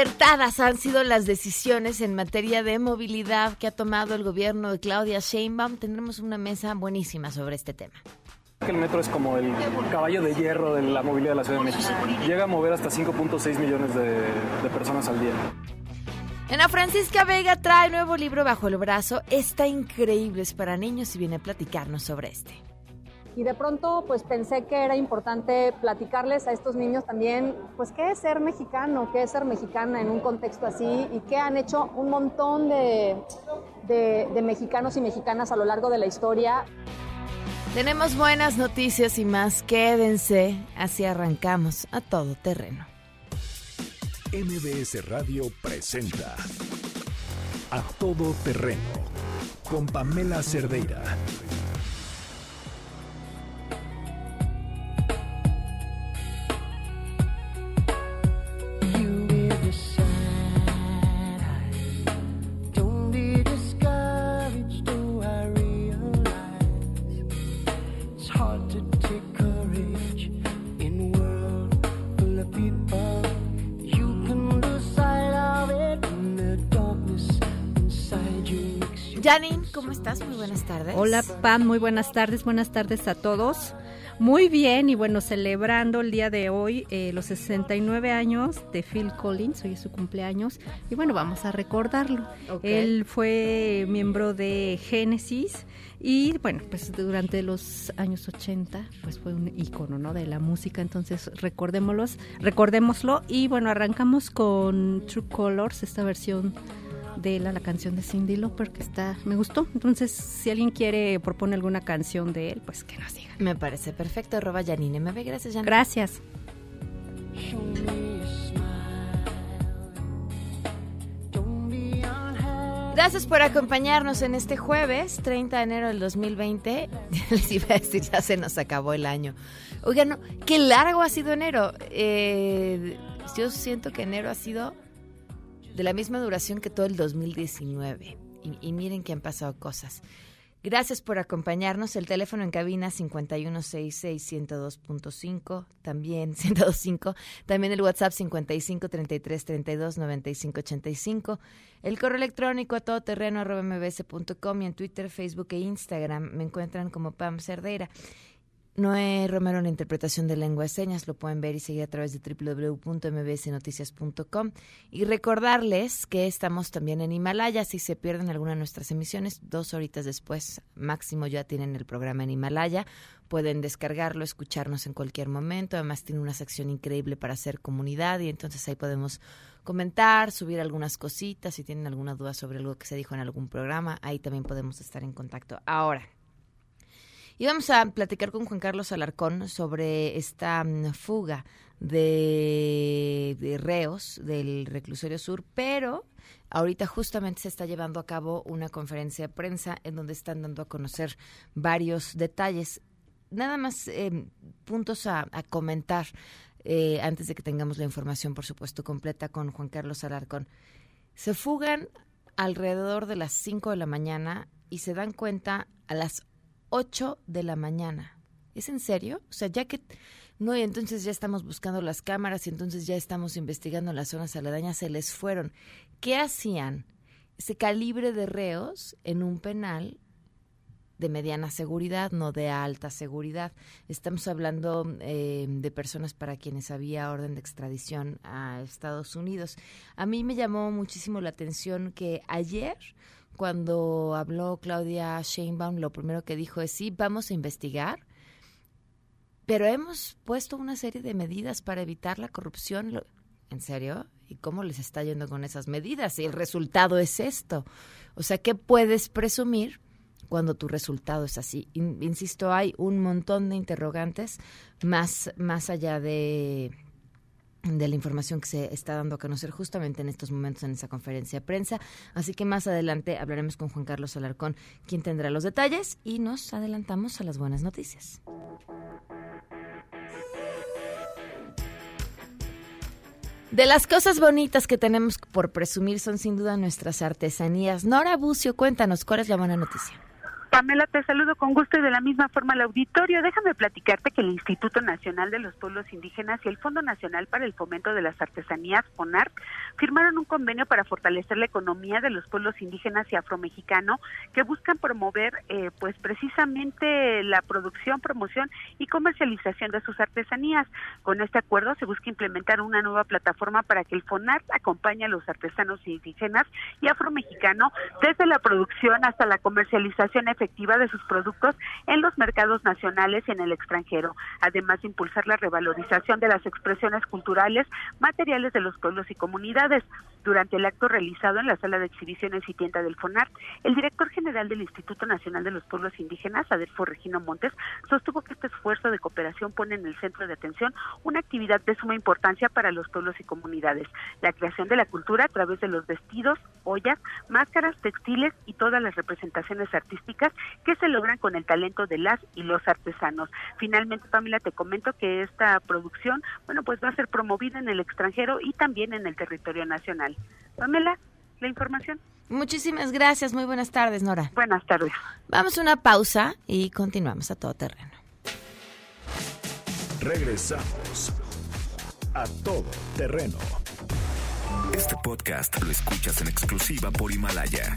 acertadas han sido las decisiones en materia de movilidad que ha tomado el gobierno de Claudia Sheinbaum? Tendremos una mesa buenísima sobre este tema. El metro es como el caballo de hierro de la movilidad de la Ciudad de México. Llega a mover hasta 5.6 millones de, de personas al día. Ana Francisca Vega trae nuevo libro bajo el brazo. Está increíble, es para niños y viene a platicarnos sobre este y de pronto pues pensé que era importante platicarles a estos niños también pues qué es ser mexicano, qué es ser mexicana en un contexto así y qué han hecho un montón de, de, de mexicanos y mexicanas a lo largo de la historia. Tenemos buenas noticias y más, quédense, así arrancamos a todo terreno. MBS Radio presenta A Todo Terreno con Pamela Cerdeira. Janine, ¿cómo estás? Muy buenas tardes. Hola, Pam, muy buenas tardes. Buenas tardes a todos. Muy bien, y bueno, celebrando el día de hoy eh, los 69 años de Phil Collins, hoy es su cumpleaños, y bueno, vamos a recordarlo. Él fue miembro de Genesis y bueno, pues durante los años 80 pues fue un icono, ¿no? de la música, entonces recordémoslos, recordémoslo y bueno, arrancamos con True Colors, esta versión de la, la canción de Cindy Lauper que está, me gustó. Entonces, si alguien quiere proponer alguna canción de él, pues que nos diga. Me parece perfecto, arroba Janine MB. Gracias, Janine. Gracias. Gracias por acompañarnos en este jueves, 30 de enero del 2020. Les iba a decir, ya se nos acabó el año. Oigan, no, qué largo ha sido enero. Eh, yo siento que enero ha sido de la misma duración que todo el 2019. Y, y, miren que han pasado cosas. Gracias por acompañarnos. El teléfono en cabina 5166-102.5, también 102.5. También el WhatsApp 5533329585. El correo electrónico a todoterreno arroba mbs.com y en Twitter, Facebook e Instagram me encuentran como Pam Cerdeira. Noé Romero, la interpretación de lengua de señas, lo pueden ver y seguir a través de www.mbsnoticias.com. Y recordarles que estamos también en Himalaya. Si se pierden alguna de nuestras emisiones, dos horitas después, máximo ya tienen el programa en Himalaya. Pueden descargarlo, escucharnos en cualquier momento. Además, tiene una sección increíble para hacer comunidad y entonces ahí podemos comentar, subir algunas cositas. Si tienen alguna duda sobre algo que se dijo en algún programa, ahí también podemos estar en contacto. Ahora, y vamos a platicar con Juan Carlos Alarcón sobre esta fuga de, reos del reclusorio sur, pero ahorita justamente se está llevando a cabo una conferencia de prensa en donde están dando a conocer varios detalles. Nada más eh, puntos a, a comentar eh, antes de que tengamos la información, por supuesto, completa con Juan Carlos Alarcón. Se fugan alrededor de las 5 de la mañana y se dan cuenta a las 8 de la mañana. ¿Es en serio? O sea, ya que... No, y entonces ya estamos buscando las cámaras y entonces ya estamos investigando las zonas aledañas, se les fueron. ¿Qué hacían? Ese calibre de reos en un penal de mediana seguridad, no de alta seguridad. Estamos hablando eh, de personas para quienes había orden de extradición a Estados Unidos. A mí me llamó muchísimo la atención que ayer cuando habló Claudia Sheinbaum, lo primero que dijo es sí, vamos a investigar, pero hemos puesto una serie de medidas para evitar la corrupción. ¿En serio? ¿Y cómo les está yendo con esas medidas? Y el resultado es esto. O sea, ¿qué puedes presumir cuando tu resultado es así? Insisto, hay un montón de interrogantes más, más allá de de la información que se está dando a conocer justamente en estos momentos en esa conferencia de prensa. Así que más adelante hablaremos con Juan Carlos Alarcón, quien tendrá los detalles y nos adelantamos a las buenas noticias. De las cosas bonitas que tenemos por presumir son sin duda nuestras artesanías. Nora Bucio, cuéntanos, ¿cuál es la buena noticia? Pamela, te saludo con gusto y de la misma forma al auditorio. Déjame platicarte que el Instituto Nacional de los Pueblos Indígenas y el Fondo Nacional para el Fomento de las Artesanías, FONARC, firmaron un convenio para fortalecer la economía de los pueblos indígenas y afromexicano que buscan promover, eh, pues precisamente la producción, promoción y comercialización de sus artesanías. Con este acuerdo se busca implementar una nueva plataforma para que el FONARC acompañe a los artesanos indígenas y afromexicanos desde la producción hasta la comercialización efectiva de sus productos en los mercados nacionales y en el extranjero, además de impulsar la revalorización de las expresiones culturales, materiales de los pueblos y comunidades. Durante el acto realizado en la sala de exhibiciones y tienda del FONAR, el director general del Instituto Nacional de los Pueblos Indígenas, Adelfo Regino Montes, sostuvo que este esfuerzo de cooperación pone en el centro de atención una actividad de suma importancia para los pueblos y comunidades, la creación de la cultura a través de los vestidos, ollas, máscaras, textiles y todas las representaciones artísticas que se logran con el talento de las y los artesanos. Finalmente, Pamela, te comento que esta producción, bueno, pues va a ser promovida en el extranjero y también en el territorio nacional. Pamela, la información. Muchísimas gracias. Muy buenas tardes, Nora. Buenas tardes. Vamos a una pausa y continuamos a todo terreno. Regresamos a todo terreno. Este podcast lo escuchas en exclusiva por Himalaya.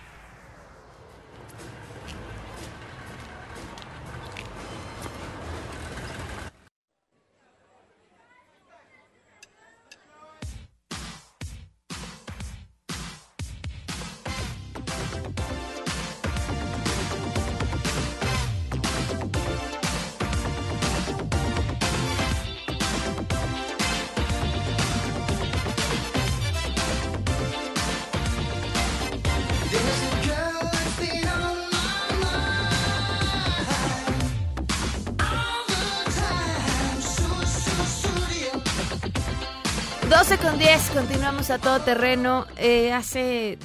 A todo terreno. Eh, hace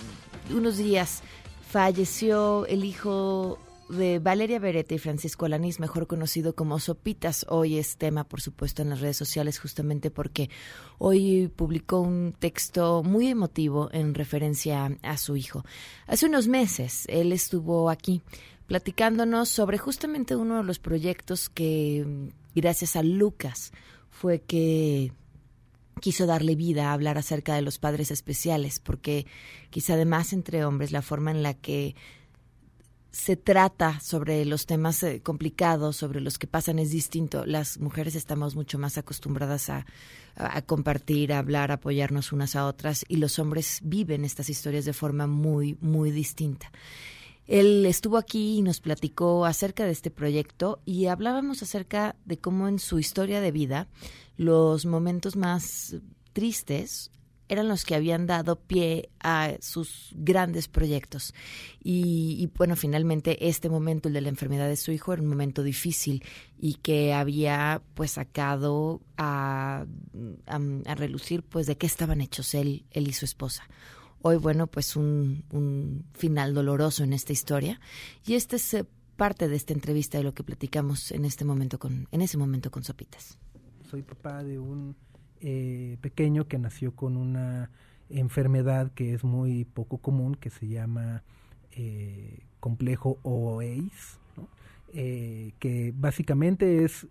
unos días falleció el hijo de Valeria Beretta y Francisco Alanís, mejor conocido como Sopitas. Hoy es tema, por supuesto, en las redes sociales, justamente porque hoy publicó un texto muy emotivo en referencia a su hijo. Hace unos meses él estuvo aquí platicándonos sobre justamente uno de los proyectos que, gracias a Lucas, fue que quiso darle vida a hablar acerca de los padres especiales, porque quizá además entre hombres la forma en la que se trata sobre los temas eh, complicados, sobre los que pasan es distinto. Las mujeres estamos mucho más acostumbradas a, a, compartir, a hablar, a apoyarnos unas a otras y los hombres viven estas historias de forma muy, muy distinta. Él estuvo aquí y nos platicó acerca de este proyecto y hablábamos acerca de cómo en su historia de vida los momentos más tristes eran los que habían dado pie a sus grandes proyectos. Y, y, bueno, finalmente este momento, el de la enfermedad de su hijo, era un momento difícil y que había pues sacado a, a, a relucir pues de qué estaban hechos él, él y su esposa. Hoy, bueno, pues un, un final doloroso en esta historia. Y esta es eh, parte de esta entrevista de lo que platicamos en este momento con, en ese momento con Sopitas. Soy papá de un eh, pequeño que nació con una enfermedad que es muy poco común, que se llama eh, complejo OACE, ¿no? eh, que básicamente es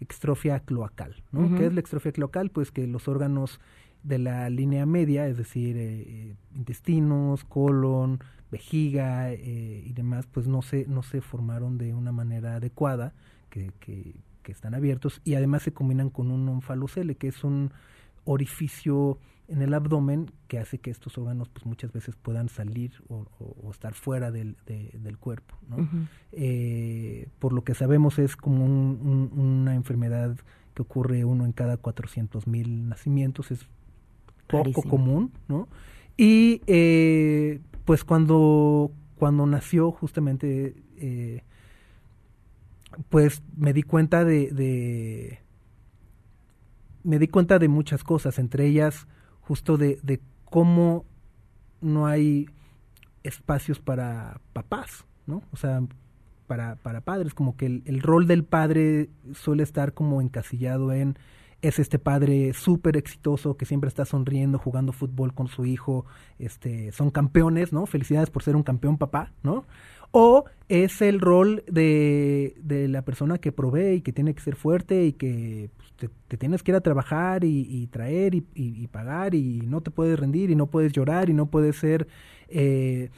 extrofia cloacal. ¿no? Uh -huh. ¿Qué es la extrofia cloacal? Pues que los órganos de la línea media, es decir, eh, intestinos, colon, vejiga eh, y demás, pues no se, no se formaron de una manera adecuada, que, que, que están abiertos, y además se combinan con un onfalocele, que es un orificio en el abdomen que hace que estos órganos pues muchas veces puedan salir o, o, o estar fuera del, de, del cuerpo. ¿no? Uh -huh. eh, por lo que sabemos es como un, un, una enfermedad que ocurre uno en cada 400 mil nacimientos, es poco común, ¿no? Y eh, pues cuando, cuando nació justamente, eh, pues me di cuenta de, de, me di cuenta de muchas cosas, entre ellas justo de, de cómo no hay espacios para papás, ¿no? O sea, para, para padres, como que el, el rol del padre suele estar como encasillado en es este padre súper exitoso que siempre está sonriendo, jugando fútbol con su hijo, este, son campeones, ¿no? Felicidades por ser un campeón papá, ¿no? O es el rol de, de la persona que provee y que tiene que ser fuerte y que pues, te, tienes que ir a trabajar y, traer y, y, pagar y no te puedes rendir y no puedes llorar y no puedes ser... Eh,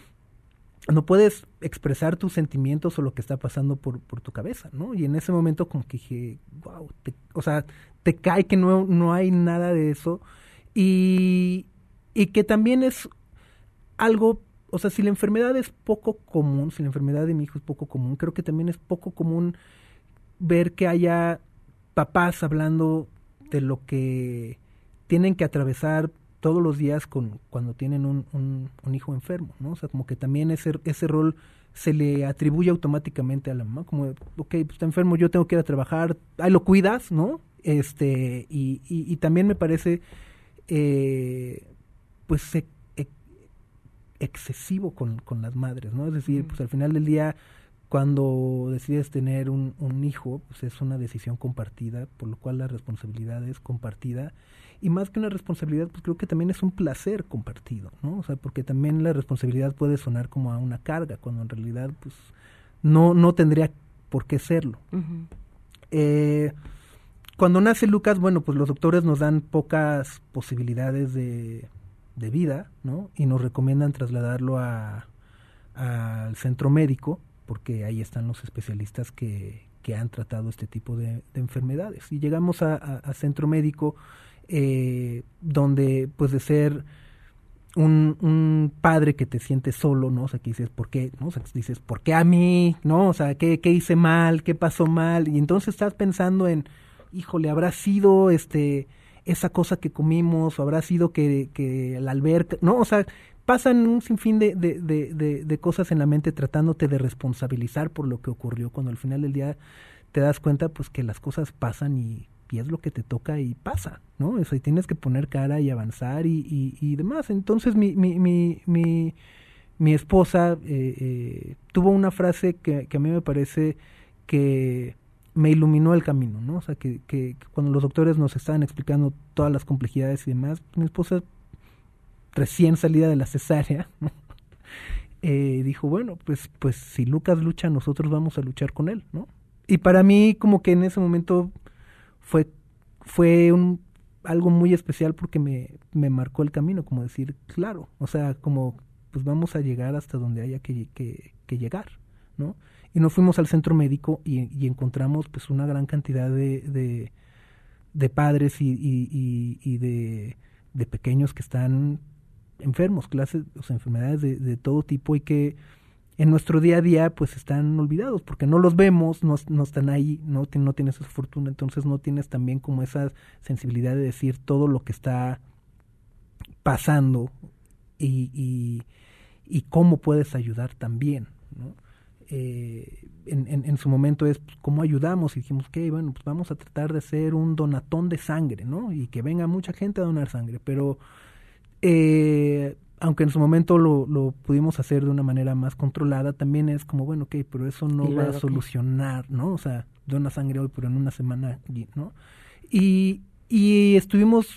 no puedes expresar tus sentimientos o lo que está pasando por, por tu cabeza, ¿no? Y en ese momento como que dije, wow, o sea, te cae que no, no hay nada de eso y, y que también es algo, o sea, si la enfermedad es poco común, si la enfermedad de mi hijo es poco común, creo que también es poco común ver que haya papás hablando de lo que tienen que atravesar todos los días con cuando tienen un, un, hijo enfermo, ¿no? O sea, como que también ese, ese rol se le atribuye automáticamente a la mamá, como, ok, pues está enfermo, yo tengo que ir a trabajar, ahí lo cuidas, ¿no? Este, y, y, también me parece, eh, pues, e, e, excesivo con, con las madres, ¿no? Es decir, pues al final del día, cuando decides tener un, un hijo, pues es una decisión compartida, por lo cual la responsabilidad es compartida y más que una responsabilidad, pues creo que también es un placer compartido, ¿no? O sea, porque también la responsabilidad puede sonar como a una carga, cuando en realidad, pues, no, no tendría por qué serlo. eh, cuando nace Lucas, bueno, pues los doctores nos dan pocas posibilidades de, de vida, ¿no? Y nos recomiendan trasladarlo a al centro médico, porque ahí están los especialistas que, que han tratado este tipo de, enfermedades. Y llegamos a, a centro médico eh, donde pues de ser un, un, padre que te sientes solo, ¿no? O sea, que dices, ¿por qué? ¿No? Dices, ¿por qué a mí? ¿No? O sea, ¿qué, ¿qué hice mal? ¿Qué pasó mal? Y entonces estás pensando en, híjole, ¿habrá sido este esa cosa que comimos? ¿O habrá sido que, que el alberca? ¿No? O sea, pasan un sinfín de, de, de, de, cosas en la mente tratándote de responsabilizar por lo que ocurrió, cuando al final del día te das cuenta pues que las cosas pasan y y es lo que te toca y pasa, ¿no? O sea, tienes que poner cara y avanzar y, y, demás. Entonces mi, mi, mi, mi, mi esposa eh, eh, tuvo una frase que, que, a mí me parece que me iluminó el camino, ¿no? O sea, que, que, cuando los doctores nos estaban explicando todas las complejidades y demás, mi esposa recién salida de la cesárea, eh, dijo, bueno, pues, pues si Lucas lucha, nosotros vamos a luchar con él, ¿no? Y para mí como que en ese momento fue, fue un, algo muy especial porque me, me marcó el camino, como decir, claro, o sea, como pues vamos a llegar hasta donde haya que, que, que llegar, ¿no? Y nos fuimos al centro médico y, y encontramos pues una gran cantidad de, de, padres y, y, y de, de, pequeños que están enfermos, clases, o sea, enfermedades de, de todo tipo y que en nuestro día a día pues están olvidados porque no los vemos, no, no están ahí, no, no tienes esa fortuna, entonces no tienes también como esa sensibilidad de decir todo lo que está pasando y, y, y cómo puedes ayudar también. ¿no? Eh, en, en, en, su momento es pues, cómo ayudamos y dijimos que bueno pues vamos a tratar de hacer un donatón de sangre no y que venga mucha gente a donar sangre pero eh, aunque en su momento lo, lo, pudimos hacer de una manera más controlada, también es como, bueno, ok, pero eso no va a solucionar, ¿no? O sea, dona sangre hoy, pero en una semana, ¿no? Y, y estuvimos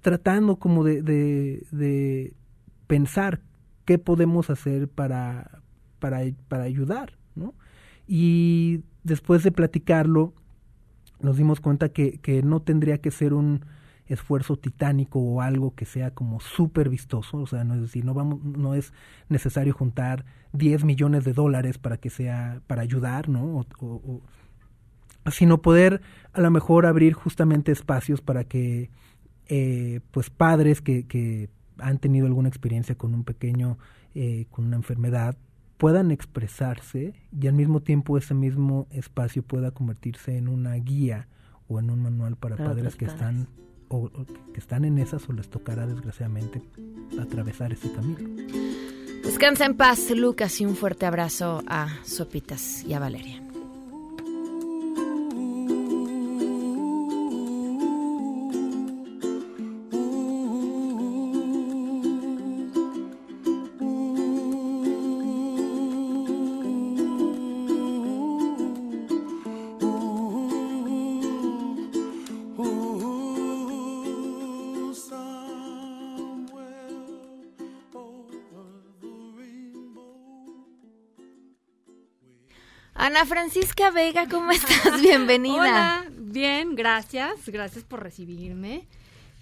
tratando como de, de, de pensar qué podemos hacer para, para, para ayudar, ¿no? Y después de platicarlo, nos dimos cuenta que, que no tendría que ser un esfuerzo titánico o algo que sea como súper vistoso, o sea, no es decir, no vamos, no es necesario juntar 10 millones de dólares para que sea, para ayudar, ¿no? O, sino poder a lo mejor abrir justamente espacios para que eh, pues padres que, que han tenido alguna experiencia con un pequeño, eh, con una enfermedad, puedan expresarse y al mismo tiempo ese mismo espacio pueda convertirse en una guía o en un manual para, padres que están o, que están en esas o les tocará desgraciadamente atravesar ese camino. Descansa en paz, Lucas, y un fuerte abrazo a Sopitas y a Valeria. Francisca Vega, ¿cómo estás? Bienvenida. Hola, bien, gracias. Gracias por recibirme.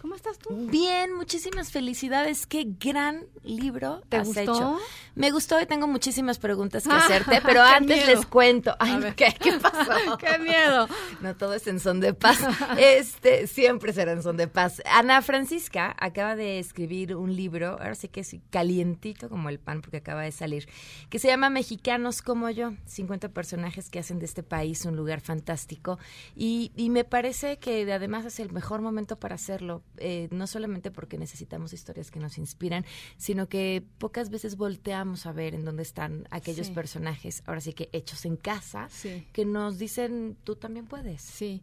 ¿Cómo estás tú? Bien, muchísimas felicidades. Qué gran libro ¿Te has gustó? hecho. Me gustó y tengo muchísimas preguntas que hacerte, pero antes miedo. les cuento. Ay, no. ¿qué, ¿qué pasó? ¡Qué miedo! No todo es en son de paz. Este, siempre será en son de paz. Ana Francisca acaba de escribir un libro, ahora sí que es calientito como el pan porque acaba de salir, que se llama Mexicanos como yo, 50 personajes que hacen de este país un lugar fantástico y, y me parece que además es el mejor momento para hacerlo, eh, no solamente porque necesitamos historias que nos inspiran, sino que pocas veces volteamos a ver en dónde están aquellos Sí. personajes, ahora sí que hechos en casa, Sí. que nos dicen tú también puedes. Sí.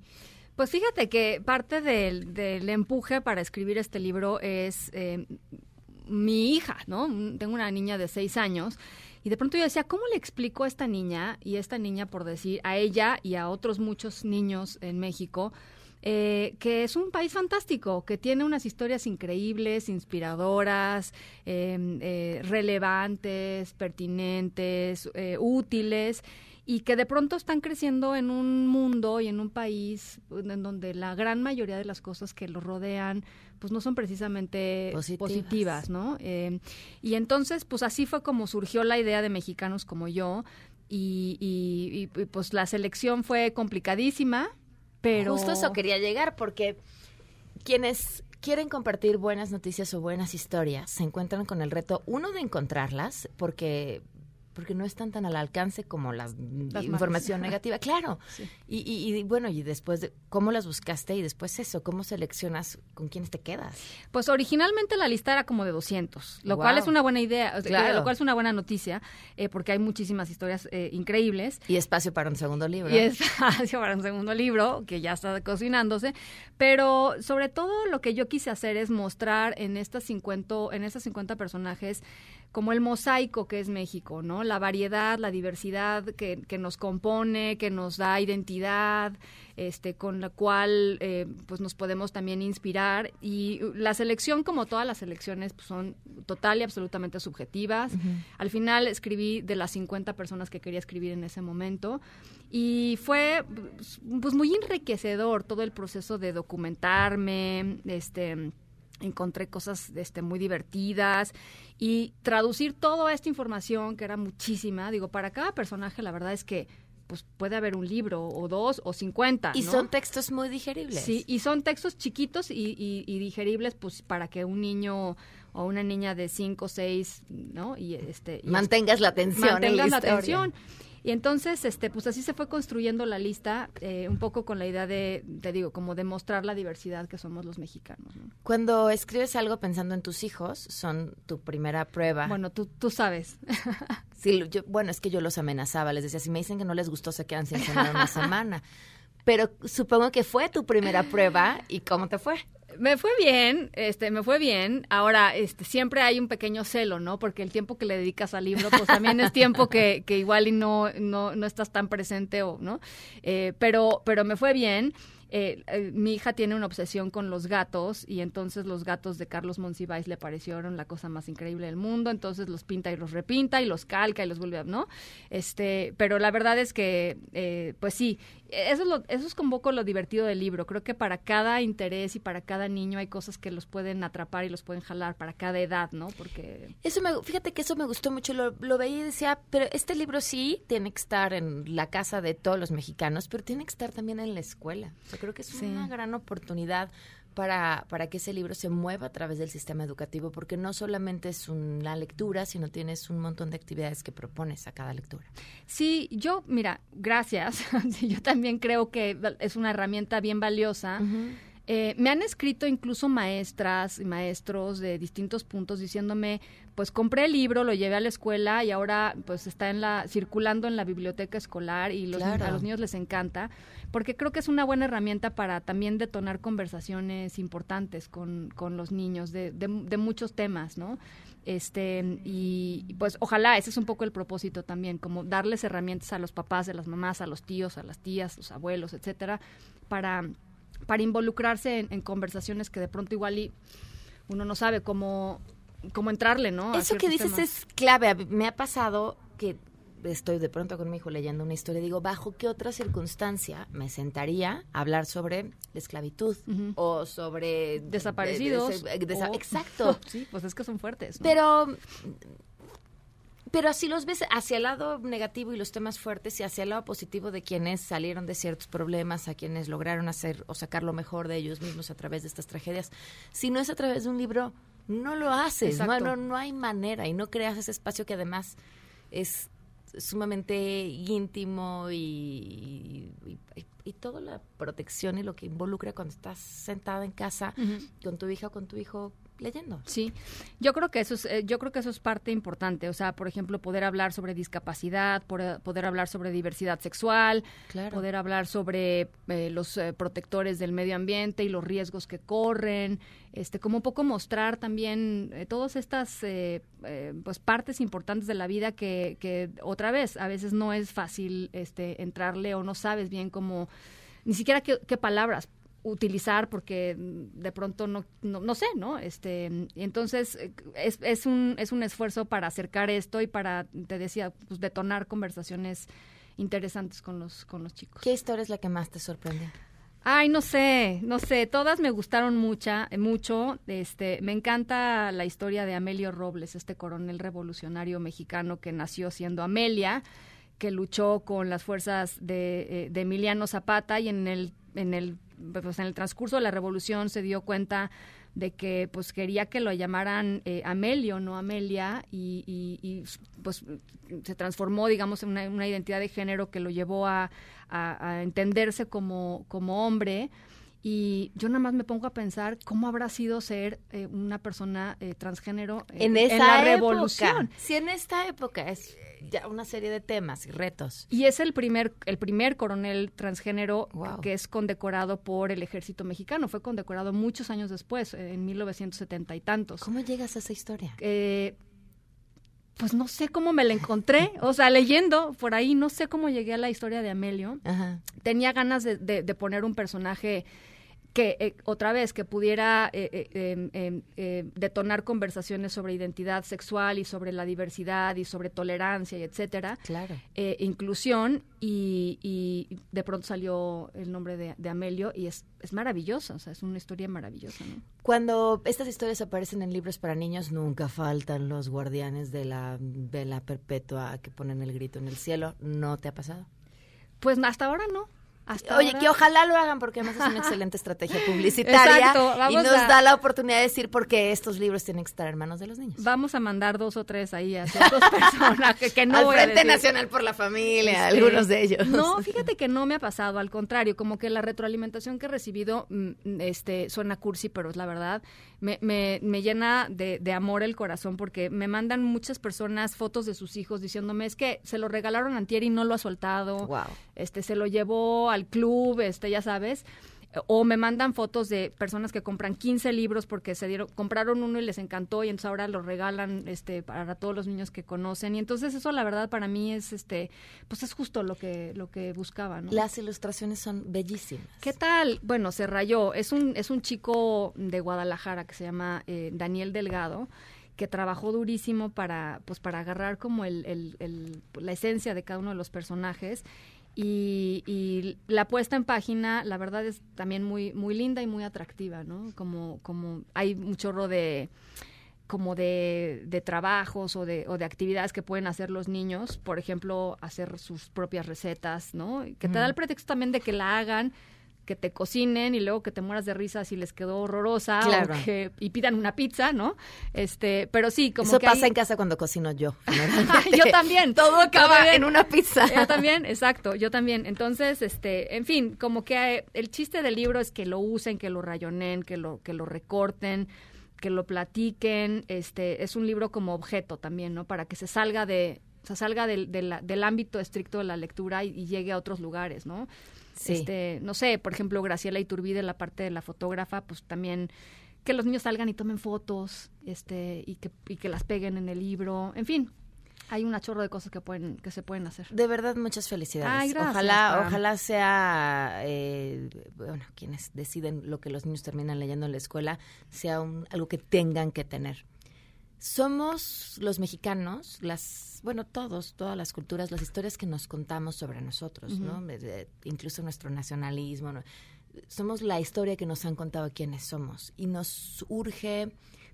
Pues fíjate que parte del, del empuje para escribir este libro es eh, mi hija, ¿no? Tengo una niña de seis años. Y de pronto yo decía, ¿cómo le explico a esta niña? Y esta niña, por decir, a ella y a otros muchos niños en México, eh, que es un país fantástico, que tiene unas historias increíbles, inspiradoras, eh, eh, relevantes, pertinentes, eh, útiles, y que de pronto están creciendo en un mundo y en un país en donde la gran mayoría de las cosas que lo rodean pues no son precisamente Positivas. positivas, ¿no? Eh, y entonces, pues así fue como surgió la idea de mexicanos como yo, y, y- y, pues la selección fue complicadísima, pero... Justo eso quería llegar porque quienes quieren compartir buenas noticias o buenas historias se encuentran con el reto, uno, de encontrarlas, porque porque no están tan al alcance como Las información negativa, claro. Sí. Y, y, y bueno, y después de cómo las buscaste y después eso, cómo seleccionas con quiénes te quedas. Pues originalmente la lista era como de 200, lo Wow. cual es una buena idea, sea, Claro. lo cual es una buena noticia, eh, porque hay muchísimas historias eh, increíbles. Y espacio para un segundo libro. Y espacio para un segundo libro que ya está cocinándose. Pero sobre todo lo que yo quise hacer es mostrar en estas 50, en estas 50 personajes como el mosaico que es México, ¿no? La variedad, la diversidad que, que nos compone, que nos da identidad, este, con la cual eh, pues nos podemos también inspirar. Y la selección, como todas las selecciones, pues, son total y absolutamente subjetivas. Al final escribí de las 50 personas que quería escribir en ese momento. Y fue pues, pues, muy enriquecedor todo el proceso de documentarme, este encontré cosas este, muy divertidas y traducir toda esta información, que era muchísima, digo, para cada personaje la verdad es que pues puede haber un libro o dos o cincuenta. Y ¿no? son textos muy digeribles. Sí, y son textos chiquitos y, y- y digeribles, pues para que un niño o una niña de cinco, seis, ¿no? Y este y Mantengas la atención. en mantengan la atención. Y entonces, este, pues así se fue construyendo la lista, eh, un poco con la idea de, te digo, como demostrar la diversidad que somos los mexicanos. ¿no? Cuando escribes algo pensando en tus hijos, son tu primera prueba. Bueno, tú, tú sabes. Sí, yo- bueno, es que yo los amenazaba, les decía, si me dicen que no les gustó, se quedan sin cenar una semana. Pero supongo que fue tu primera prueba y cómo te fue. Me fue bien, este, me fue bien. Ahora, este, siempre hay un pequeño celo, ¿no? Porque el tiempo que le dedicas al libro, pues también es tiempo que, que igual y no, no, no estás tan presente o, ¿no? Eh, pero, pero me fue bien. Eh, eh, mi hija tiene una obsesión con los gatos y entonces los gatos de Carlos Monsiváis le parecieron la cosa más increíble del mundo, entonces los pinta y los repinta y los calca y los vuelve a, ¿no? Este, pero la verdad es que, eh, pues sí, eso es, lo, eso es un poco lo divertido del libro. Creo que para cada interés y para cada niño hay cosas que los pueden atrapar y los pueden jalar para cada edad, ¿no? Porque Eso me, fíjate que eso me gustó mucho, lo, veía y decía, pero este libro sí tiene que estar en la casa de todos los mexicanos, pero tiene que estar también en la escuela. Creo que es Sí. una gran oportunidad para, para que ese libro se mueva a través del sistema educativo, porque no solamente es una lectura, sino tienes un montón de actividades que propones a cada lectura. Sí, yo, mira, gracias. Yo también creo que es una herramienta bien valiosa. Eh, me han escrito incluso maestras y maestros de distintos puntos diciéndome, pues compré el libro, lo llevé a la escuela y ahora pues está en la circulando en la biblioteca escolar y los, a los niños les encanta, porque creo que es una buena herramienta para también detonar conversaciones importantes con, con los niños de, de, de muchos temas, ¿no? este y pues ojalá ese es un poco el propósito también como darles herramientas a los papás a las mamás a los tíos a las tías los abuelos etcétera para para involucrarse en, conversaciones que de pronto igual y uno no sabe cómo, cómo entrarle, ¿no? Eso que dices es clave. Me ha pasado que estoy de pronto con mi hijo leyendo una historia y digo, ¿bajo qué otra circunstancia me sentaría a hablar sobre la esclavitud o sobre... Desaparecidos. exacto. sí, pues es que son fuertes. Pero pero así los ves hacia el lado negativo y los temas fuertes y hacia el lado positivo de quienes salieron de ciertos problemas, a quienes lograron hacer o sacar lo mejor de ellos mismos a través de estas tragedias. Si no es a través de un libro, no lo haces, no, no, no hay manera y no creas ese espacio que además es sumamente íntimo y, y, toda la protección y lo que involucra cuando estás sentada en casa con tu hija o con tu hijo leyendo. Sí, yo creo que eso es, eh, yo creo que eso es parte importante. O sea, por ejemplo, poder hablar sobre discapacidad, poder, hablar sobre diversidad sexual, poder hablar sobre eh, los eh, protectores del medio ambiente y los riesgos que corren, este, como un poco mostrar también todas estas pues partes importantes de la vida que, que otra vez a veces no es fácil este entrarle o no sabes bien cómo ni siquiera qué, qué palabras utilizar porque de pronto no, no, sé, ¿no? Este, entonces es, es, un, es un esfuerzo para acercar esto y para, te decía, pues detonar conversaciones interesantes con los, con los chicos. ¿Qué historia es la que más te sorprende? Ay, no sé, no sé, todas me gustaron mucha, mucho. Este, me encanta la historia de Amelio Robles, este coronel revolucionario mexicano que nació siendo Amelia, que luchó con las fuerzas de, eh, de Emiliano Zapata y en el, en el pues en el transcurso de la revolución se dio cuenta de que pues quería que lo llamaran eh, Amelio, no Amelia, y, pues se transformó, digamos, en una, identidad de género que lo llevó a, entenderse como, como hombre. Y yo nada más me pongo a pensar cómo habrá sido ser eh, una persona eh, transgénero en, esa la revolución. Si en esta época es ya una serie de temas y retos. Y es el primer, el primer coronel transgénero que es condecorado por el ejército mexicano. Fue condecorado muchos años después, en 1970 y tantos. ¿Cómo llegas a esa historia? Eh, pues no sé cómo me la encontré, o sea, leyendo por ahí, no sé cómo llegué a la historia de Amelio. Tenía ganas de, de poner un personaje que eh, otra vez que pudiera eh, eh, em, em, eh, detonar conversaciones sobre identidad sexual y sobre la diversidad y sobre tolerancia y etcétera claro. inclusión y, y, de pronto salió el nombre de, de, Amelio y es, es maravillosa o sea es una historia maravillosa ¿no? cuando estas historias aparecen en libros para niños nunca faltan los guardianes de la vela perpetua que ponen el grito en el cielo. No te ha pasado pues hasta ahora no Oye, que ojalá lo hagan porque además es una excelente estrategia publicitaria y nos da la oportunidad de decir por qué estos libros tienen que estar en manos de los niños. Vamos a mandar dos o tres ahí a ciertas personas que, no al Frente Nacional por la Familia, algunos de ellos. No, fíjate que no me ha pasado, al contrario, como que la retroalimentación que he recibido mm, este suena cursi, pero es la verdad, me, me, me llena de, de, amor el corazón porque me mandan muchas personas fotos de sus hijos diciéndome es que se lo regalaron a Antier y no lo ha soltado. Wow. Este se lo llevó al club, este ya sabes o me mandan fotos de personas que compran 15 libros porque se dieron compraron uno y les encantó y entonces ahora lo regalan este para todos los niños que conocen. Y entonces eso la verdad para mí es este pues es justo lo que lo que buscaba ¿no? las ilustraciones son bellísimas. Qué tal bueno se rayó. Es un es un chico de Guadalajara que se llama eh, Daniel Delgado que trabajó durísimo para pues para agarrar como el, el, la esencia de cada uno de los personajes y, la puesta en página, la verdad es también muy, muy linda y muy atractiva, ¿no? Como, como hay un chorro de como de, de trabajos o de, o de actividades que pueden hacer los niños, por ejemplo, hacer sus propias recetas, ¿no? Que te da el pretexto también de que la hagan, que te cocinen y luego que te mueras de risa si les quedó horrorosa Claro. o que, y pidan una pizza, ¿no? Este, pero sí, como Eso que pasa hay- en casa cuando cocino yo. yo también. Todo acaba también. en una pizza. Yo también, exacto, yo también. Entonces, este, en fin, como que eh, el chiste del libro es que lo usen, que lo rayonen, que lo, que lo recorten, que lo platiquen. Este, es un libro como objeto también, ¿no? Para que se salga de, se salga del, del, del ámbito estricto de la lectura y, y llegue a otros lugares, ¿no? Sí. Este, no sé, por ejemplo, Graciela Iturbide, la parte de la fotógrafa, pues también que los niños salgan y tomen fotos, este, y que, y que las peguen en el libro, en fin, hay una chorro de cosas que pueden, que se pueden hacer. De verdad, muchas felicidades. Ay, gracias, ojalá, Pam. ojalá sea, eh, bueno, quienes deciden lo que los niños terminan leyendo en la escuela, sea un- algo que tengan que tener. Somos los mexicanos, las, bueno, todos, todas las culturas, las historias que nos contamos sobre nosotros, ¿no? Incluso nuestro nacionalismo. ¿no? Somos la historia que nos han contado quiénes somos y nos urge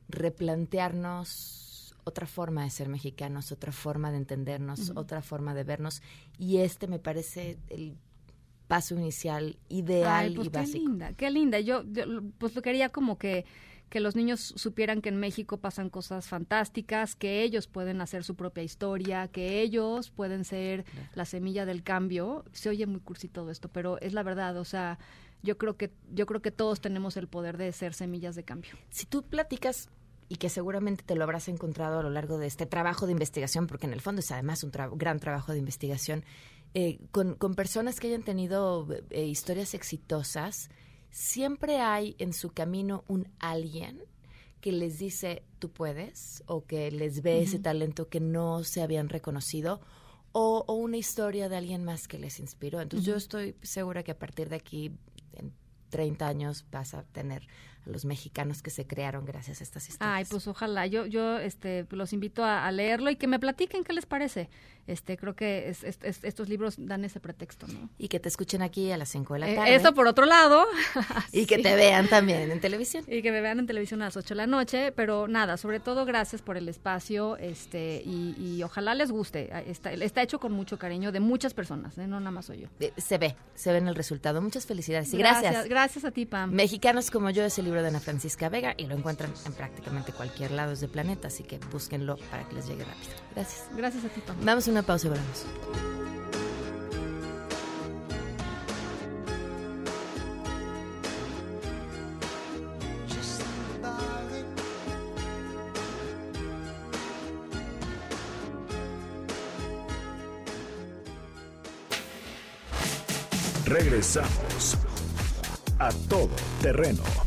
replantearnos otra forma de ser mexicanos, otra forma de entendernos, otra forma de vernos y este me parece el paso inicial ideal Ay, pues y qué básico. linda, qué linda. Yo, yo, pues lo quería como que que los niños supieran que en México pasan cosas fantásticas, que ellos pueden hacer su propia historia, que ellos pueden ser la semilla del cambio. Se oye muy cursi todo esto, pero es la verdad, o sea, yo creo que yo creo que todos tenemos el poder de ser semillas de cambio. Si tú platicas y que seguramente te lo habrás encontrado a lo largo de este trabajo de investigación, porque en el fondo es además un tra- gran trabajo de investigación, eh, con, con personas que hayan tenido eh, historias exitosas, siempre hay en su camino un alguien que les dice tú puedes o que les ve ese talento que no se habían reconocido o, o una historia de alguien más que les inspiró. Entonces yo estoy segura que a partir de aquí, en 30 años, vas a tener los mexicanos que se crearon gracias a estas historias. Ay, pues ojalá. Yo, yo, este, los invito a, a leerlo y que me platiquen qué les parece. Este, creo que es- es- es- estos libros dan ese pretexto, ¿no? Y que te escuchen aquí a las 5 de la Eh, tarde. eso por otro lado. Y que Sí. te vean también en televisión. Y que me vean en televisión a las 8 de la noche, pero nada, sobre todo gracias por el espacio, este, y, y ojalá les guste. Está, está hecho con mucho cariño de muchas personas, ¿eh? no nada más soy yo. Eh, Se ve, se ve en el resultado. Muchas felicidades y gracias. Gracias a ti, Pam. Mexicanos como yo es el libro de Ana Francisca Vega y lo encuentran en prácticamente cualquier lado de planeta, así que búsquenlo para que les llegue rápido. Gracias. Gracias a ti, Pam. Vamos a una pausa y volvemos. Regresamos a todo terreno.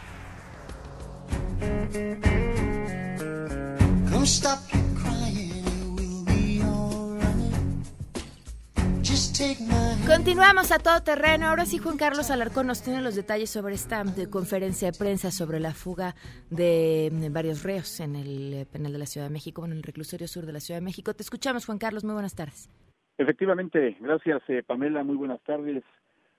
Continuamos a todo terreno. Ahora sí, Juan Carlos Alarcón nos tiene los detalles sobre esta eh, conferencia de prensa sobre la fuga de eh, varios reos en el eh, penal de la Ciudad de México, en el reclusorio sur de la Ciudad de México. Te escuchamos, Juan Carlos. Muy buenas tardes. Efectivamente, gracias eh, Pamela, muy buenas tardes.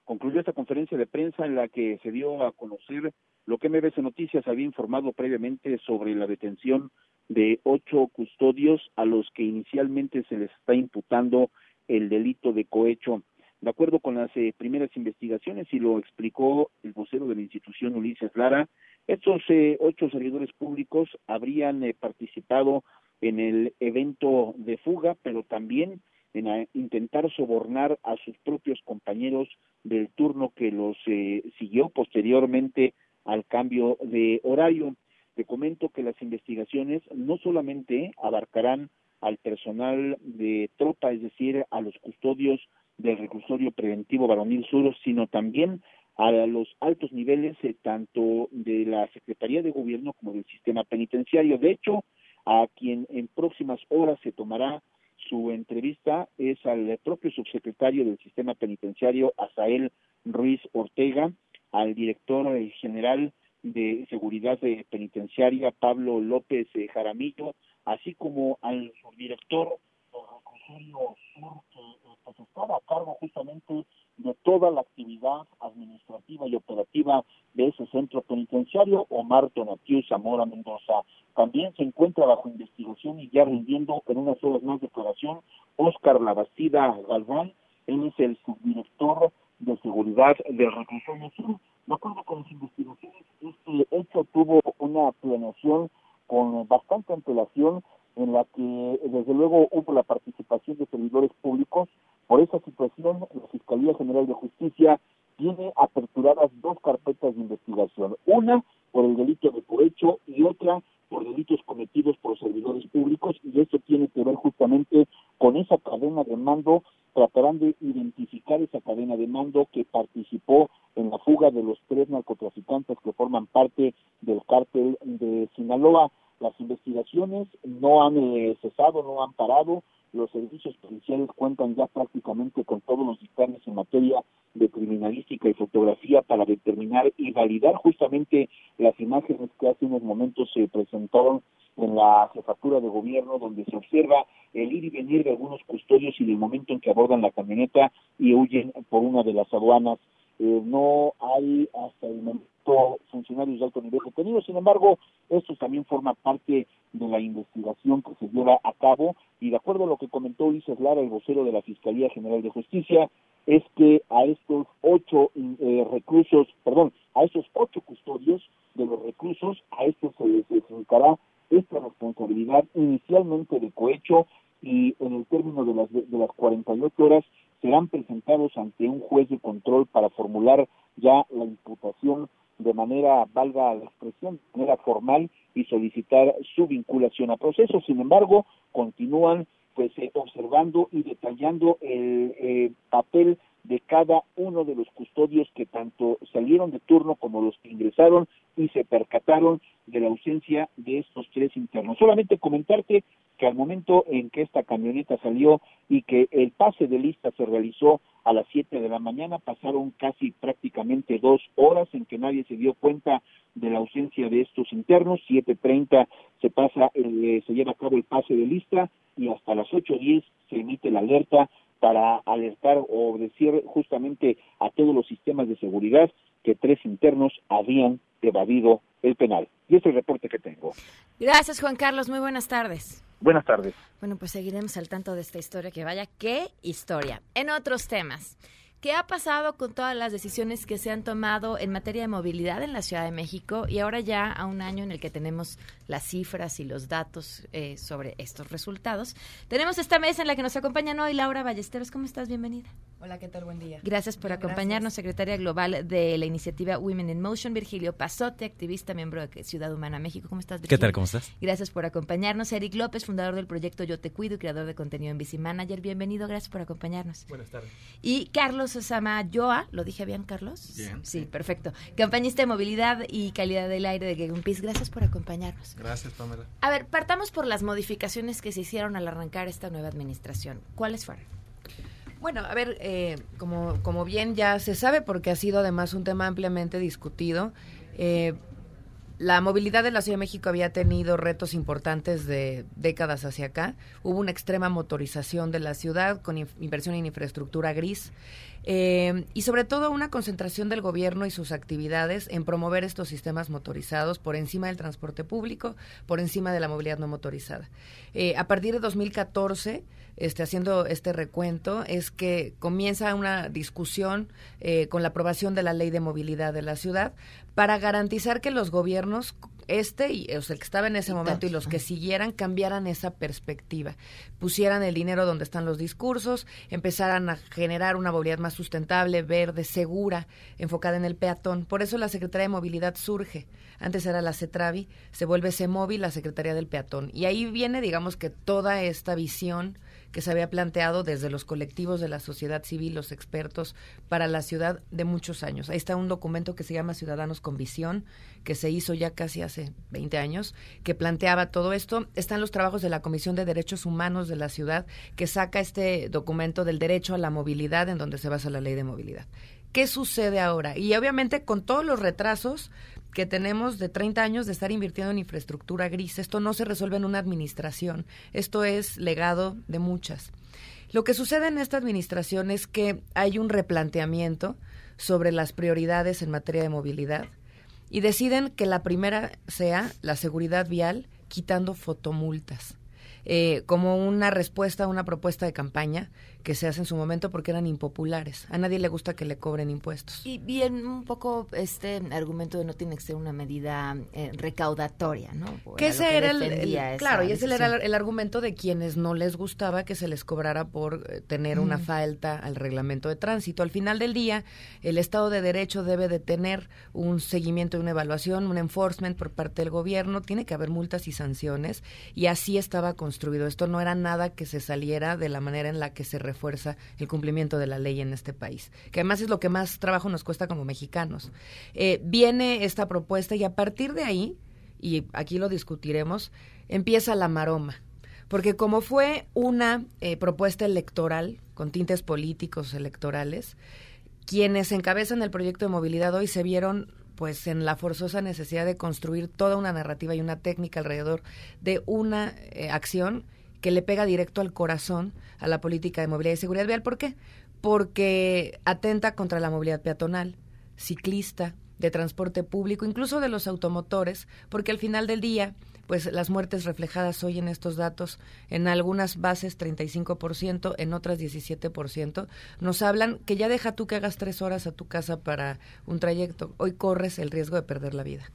Concluyó esta conferencia de prensa en la que se dio a conocer lo que MBC Noticias había informado previamente sobre la detención de ocho custodios a los que inicialmente se les está imputando el delito de cohecho. De acuerdo con las eh, primeras investigaciones, y lo explicó el vocero de la institución Ulises Lara, estos eh, ocho servidores públicos habrían eh, participado en el evento de fuga, pero también en a- intentar sobornar a sus propios compañeros del turno que los eh, siguió posteriormente al cambio de horario. Te comento que las investigaciones no solamente abarcarán al personal de tropa, es decir, a los custodios del reclusorio preventivo Varonil Sur, sino también a los altos niveles eh, tanto de la Secretaría de Gobierno como del sistema penitenciario. De hecho, a quien en próximas horas se tomará su entrevista es al propio subsecretario del sistema penitenciario, Asael Ruiz Ortega, al director eh, general de seguridad eh, penitenciaria, Pablo López Jaramillo, así como al subdirector reclusorio sur que eh, pues estaba a cargo justamente de toda la actividad administrativa y operativa de ese centro penitenciario, Omar Tonatiu Zamora Mendoza. También se encuentra bajo investigación y ya rindiendo en unas horas más declaración Oscar Labastida Galván, él es el subdirector de seguridad del reclusorio sur. De acuerdo con las investigaciones, este hecho tuvo una planeación con bastante antelación en la que desde luego hubo la participación de servidores públicos. Por esa situación, la Fiscalía General de Justicia tiene aperturadas dos carpetas de investigación, una por el delito de cohecho y otra por delitos cometidos por servidores públicos y esto tiene que ver justamente con esa cadena de mando, tratarán de identificar esa cadena de mando que participó en la fuga de los tres narcotraficantes que forman parte del cártel de Sinaloa. Las investigaciones no han eh, cesado, no han parado. Los servicios policiales cuentan ya prácticamente con todos los dictámenes en materia de criminalística y fotografía para determinar y validar justamente las imágenes que hace unos momentos se presentaron en la jefatura de gobierno, donde se observa el ir y venir de algunos custodios y del momento en que abordan la camioneta y huyen por una de las aduanas. Eh, no hay hasta el momento funcionarios de alto nivel detenidos, sin embargo, esto también forma parte de la investigación que se lleva a cabo y de acuerdo a lo que comentó Ulises Lara, el vocero de la Fiscalía General de Justicia, es que a estos ocho eh, reclusos, perdón, a estos ocho custodios de los reclusos, a estos se les adjudicará esta responsabilidad inicialmente de cohecho y en el término de las, de las 48 horas serán presentados ante un juez de control para formular ya la imputación de manera, valga la expresión, de manera formal y solicitar su vinculación a proceso. Sin embargo, continúan pues eh, observando y detallando el eh, papel de cada uno de los custodios que tanto salieron de turno como los que ingresaron y se percataron de la ausencia de estos tres internos. Solamente comentarte que al momento en que esta camioneta salió y que el pase de lista se realizó a las 7 de la mañana, pasaron casi prácticamente dos horas en que nadie se dio cuenta de la ausencia de estos internos, 7.30 se pasa, eh, se lleva a cabo el pase de lista y hasta las 8.10 se emite la alerta para alertar o decir justamente a todos los sistemas de seguridad que tres internos habían evadido el penal. Y es el reporte que tengo. Gracias, Juan Carlos. Muy buenas tardes. Buenas tardes. Bueno, pues seguiremos al tanto de esta historia, que vaya, qué historia. En otros temas. ¿Qué ha pasado con todas las decisiones que se han tomado en materia de movilidad en la Ciudad de México y ahora ya a un año en el que tenemos las cifras y los datos eh, sobre estos resultados? Tenemos esta mesa en la que nos acompañan hoy Laura Ballesteros. ¿Cómo estás? Bienvenida. Hola, ¿qué tal? Buen día. Gracias por Bien, acompañarnos, secretaria global de la iniciativa Women in Motion, Virgilio Pasote, activista, miembro de Ciudad Humana México. ¿Cómo estás, ¿Qué tal? ¿Cómo estás? Gracias por acompañarnos. Eric López, fundador del proyecto Yo Te Cuido y creador de contenido en Bici Manager. Bienvenido, gracias por acompañarnos. Buenas tardes. Y Carlos Osama Yoa, ¿lo dije bien, Carlos? Bien. Sí, perfecto. Campañista de movilidad y calidad del aire de Greenpeace. Gracias por acompañarnos. Gracias, Pamela. A ver, partamos por las modificaciones que se hicieron al arrancar esta nueva administración. ¿Cuáles fueron? Bueno, a ver, eh, como, como bien ya se sabe, porque ha sido además un tema ampliamente discutido, eh, la movilidad de la Ciudad de México había tenido retos importantes de décadas hacia acá. Hubo una extrema motorización de la ciudad con inversión en infraestructura gris eh, y sobre todo una concentración del gobierno y sus actividades en promover estos sistemas motorizados por encima del transporte público, por encima de la movilidad no motorizada. Eh, a partir de 2014, este, haciendo este recuento, es que comienza una discusión eh, con la aprobación de la ley de movilidad de la ciudad para garantizar que los gobiernos este y o sea, el que estaba en ese momento y los que siguieran cambiaran esa perspectiva, pusieran el dinero donde están los discursos, empezaran a generar una movilidad más sustentable, verde, segura, enfocada en el peatón. Por eso la Secretaría de Movilidad surge. Antes era la CETRAVI, se vuelve CEMOVI, la Secretaría del Peatón. Y ahí viene, digamos que toda esta visión que se había planteado desde los colectivos de la sociedad civil, los expertos, para la ciudad de muchos años. Ahí está un documento que se llama Ciudadanos con Visión, que se hizo ya casi hace 20 años, que planteaba todo esto. Están los trabajos de la Comisión de Derechos Humanos de la ciudad, que saca este documento del derecho a la movilidad, en donde se basa la ley de movilidad. ¿Qué sucede ahora? Y obviamente con todos los retrasos que tenemos de 30 años de estar invirtiendo en infraestructura gris. Esto no se resuelve en una administración, esto es legado de muchas. Lo que sucede en esta administración es que hay un replanteamiento sobre las prioridades en materia de movilidad y deciden que la primera sea la seguridad vial quitando fotomultas. eh, como una respuesta a una propuesta de campaña que se hace en su momento porque eran impopulares. A nadie le gusta que le cobren impuestos. Y bien, un poco este argumento de no tiene que ser una medida eh, recaudatoria, ¿no? Que Era ese era el, el- claro, y ese era decisión. el, el argumento de quienes no les gustaba que se les cobrara por eh, tener una Mm. falta al reglamento de tránsito. Al final del día, el Estado de Derecho debe de tener un seguimiento y una evaluación, un enforcement por parte del gobierno, tiene que haber multas y sanciones, y así estaba construido. Esto no era nada que se saliera de la manera en la que se refuerza el cumplimiento de la ley en este país, que además es lo que más trabajo nos cuesta como mexicanos. Eh, viene esta propuesta y a partir de ahí, y aquí lo discutiremos, empieza la maroma. Porque como fue una eh, propuesta electoral con tintes políticos electorales, quienes encabezan el proyecto de movilidad hoy se vieron pues en la forzosa necesidad de construir toda una narrativa y una técnica alrededor de una eh, acción que le pega directo al corazón a la política de movilidad y seguridad vial. ¿Por qué? Porque atenta contra la movilidad peatonal, ciclista, de transporte público, incluso de los automotores, porque al final del día, pues las muertes reflejadas hoy en estos datos, en algunas bases 35%, en otras 17%, nos hablan que ya deja tú que hagas tres horas a tu casa para un trayecto, hoy corres el riesgo de perder la vida.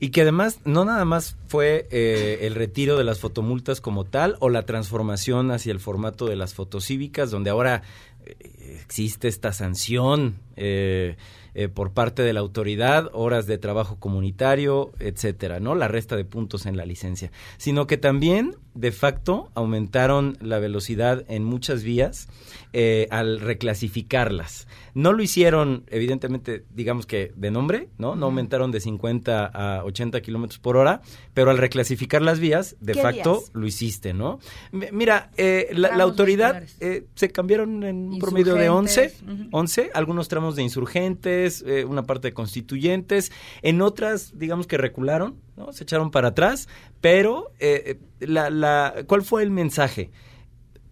Y que además no nada más fue eh, el retiro de las fotomultas como tal o la transformación hacia el formato de las fotocívicas, donde ahora eh, existe esta sanción eh, eh, por parte de la autoridad, horas de trabajo comunitario, etcétera, ¿no? La resta de puntos en la licencia, sino que también de facto aumentaron la velocidad en muchas vías eh, al reclasificarlas. No lo hicieron, evidentemente, digamos que de nombre, ¿no? No aumentaron de 50 a 80 kilómetros por hora, pero al reclasificar las vías, de ¿Qué facto lo hiciste, ¿no? M- Mira, eh, la, autoridad eh, se cambiaron en un promedio de 11, Insurgentes, ujú. 11, algunos tramos de insurgentes, eh, una parte de constituyentes, en otras, digamos que recularon, ¿no? Se echaron para atrás, pero eh, eh, la, la, ¿cuál fue el mensaje?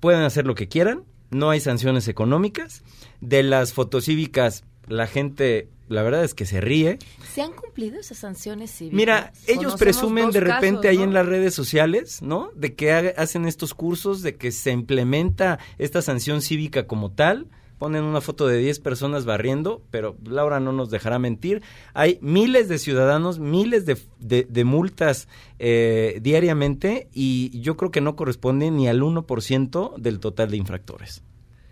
Pueden hacer lo que quieran, no hay sanciones económicas, de las fotocívicas la gente, la verdad es que se ríe, ¿Se han cumplido esas sanciones cívicas? Mira, ellos presumen de repente casos, ahí en las redes sociales, ¿no? De que hacen estos cursos, de que se implementa esta sanción cívica como tal. Ponen una foto de 10 personas barriendo, pero Laura no nos dejará mentir. Hay miles de ciudadanos, miles de, multas eh, diariamente y yo creo que no corresponde ni al 1% del total de infractores.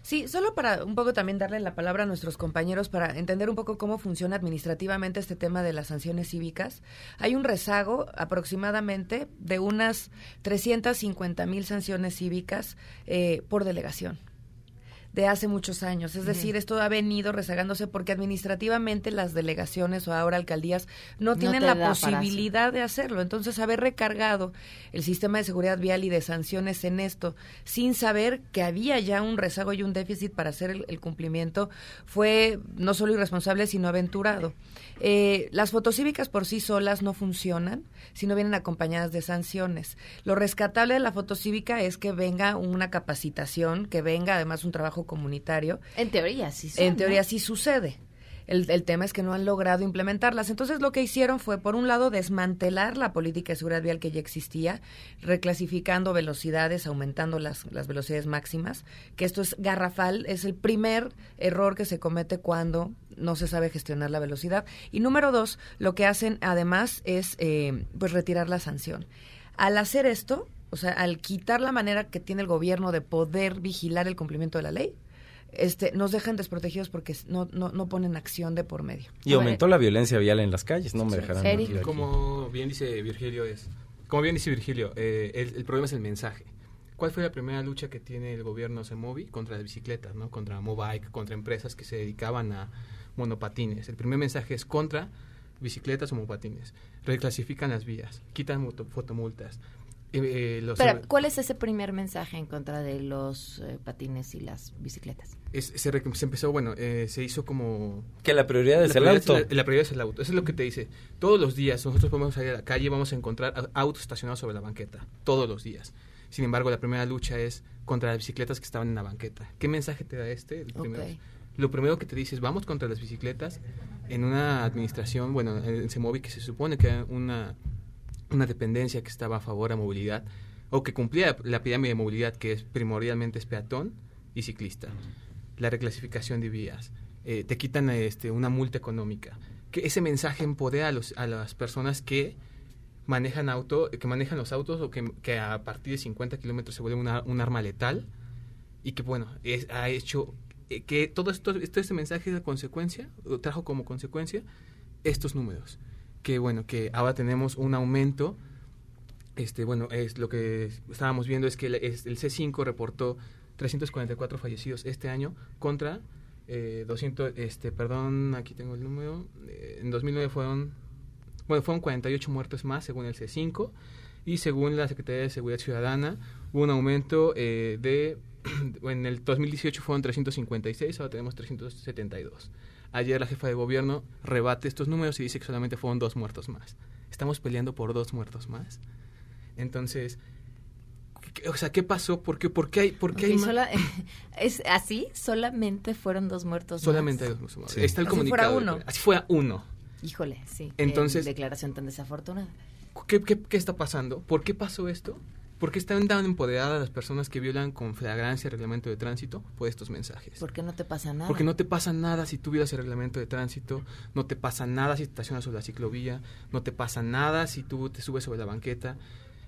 Sí, solo para un poco también darle la palabra a nuestros compañeros para entender un poco cómo funciona administrativamente este tema de las sanciones cívicas. Hay un rezago aproximadamente de unas 350 mil sanciones cívicas eh, por delegación de hace muchos años. Es decir, esto ha venido rezagándose porque administrativamente las delegaciones o ahora alcaldías no, No tienen la posibilidad de hacerlo. Entonces, haber recargado el sistema de seguridad vial y de sanciones en esto, sin saber que había ya un rezago y un déficit para hacer el, el cumplimiento, fue no solo irresponsable, sino aventurado. Eh, las fotocívicas por sí solas no funcionan si no vienen acompañadas de sanciones. Lo rescatable de la fotocívica es que venga una capacitación, que venga además un trabajo comunitario. En teoría sí son, En teoría sí sucede. El, el tema es que no han logrado implementarlas. Entonces lo que hicieron fue, por un lado, desmantelar la política de seguridad vial que ya existía, reclasificando velocidades, aumentando las, las velocidades máximas, que esto es garrafal, es el primer error que se comete cuando no se sabe gestionar la velocidad. Y número dos, lo que hacen además es eh, pues retirar la sanción. Al hacer esto, o sea, al quitar la manera que tiene el gobierno de poder vigilar el cumplimiento de la ley, este, nos dejan desprotegidos porque no, no, no ponen acción de por medio. Y aumentó la violencia vial en las calles, no me dejarán. Como bien dice Virgilio, es, como bien dice Virgilio, eh, el, el problema es el mensaje. ¿Cuál fue la primera lucha que tiene el gobierno Semovi contra las bicicletas, no? Contra Mobike, contra empresas que se dedicaban a monopatines. El primer mensaje es contra bicicletas o monopatines. Reclasifican las vías, quitan fotomultas. Eh, eh, los Pero, ¿cuál es ese primer mensaje en contra de los eh, patines y las bicicletas? es- se, re- se empezó, bueno, eh, se hizo como... Que la prioridad es el prioridad auto. la, la prioridad es el auto. Eso es lo que te dice. Todos los días nosotros podemos salir a la calle y vamos a encontrar autos estacionados sobre la banqueta. Todos los días. Sin embargo, la primera lucha es contra las bicicletas que estaban en la banqueta. ¿Qué mensaje te da este? El primero. Ok. Lo primero que te dice es vamos contra las bicicletas en una administración, bueno, en Semovi que se supone que era una, una dependencia que estaba a favor a movilidad o que cumplía la pirámide de movilidad que es primordialmente es peatón y ciclista. La reclasificación de vías. eh, te quitan este, una multa económica. Que ese mensaje empodera a, los, a las personas que manejan auto, que manejan los autos o que, que a partir de 50 kilómetros se vuelve una, un arma letal y que bueno, es, ha hecho eh, que todo esto, esto este mensaje de consecuencia, o trajo como consecuencia estos números. Que bueno, que ahora tenemos un aumento, este bueno, es lo que estábamos viendo es que el, es- el C5 reportó 344 fallecidos este año contra eh, 200, este, perdón, aquí tengo el número, eh, en 2009 fueron, bueno, fueron 48 muertos más según el C5 y según la Secretaría de Seguridad Ciudadana hubo un aumento eh, de, en el 2018 fueron 356, ahora tenemos 372. Ayer la jefa de gobierno rebate estos números y dice que solamente fueron dos muertos más. Estamos peleando por dos muertos más. Entonces, ¿qué- o sea, ¿qué pasó? ¿Por qué, por qué hay, por qué Ok, hay sola- ¿Es así? ¿Solamente fueron dos muertos Solamente hay más? dos muertos más. Sí. Está el Así comunicado. fuera uno. Así fuera uno. Híjole, sí. Entonces- qué declaración tan desafortunada. ¿Qué, qué, qué está pasando? ¿Por qué pasó esto? ¿Por qué están tan empoderadas las personas que violan con flagrancia el reglamento de tránsito por estos mensajes? ¿Por qué no te pasa nada? Porque no te pasa nada si tú violas el reglamento de tránsito, no te pasa nada si te estacionas sobre la ciclovía, no te pasa nada si tú te subes sobre la banqueta.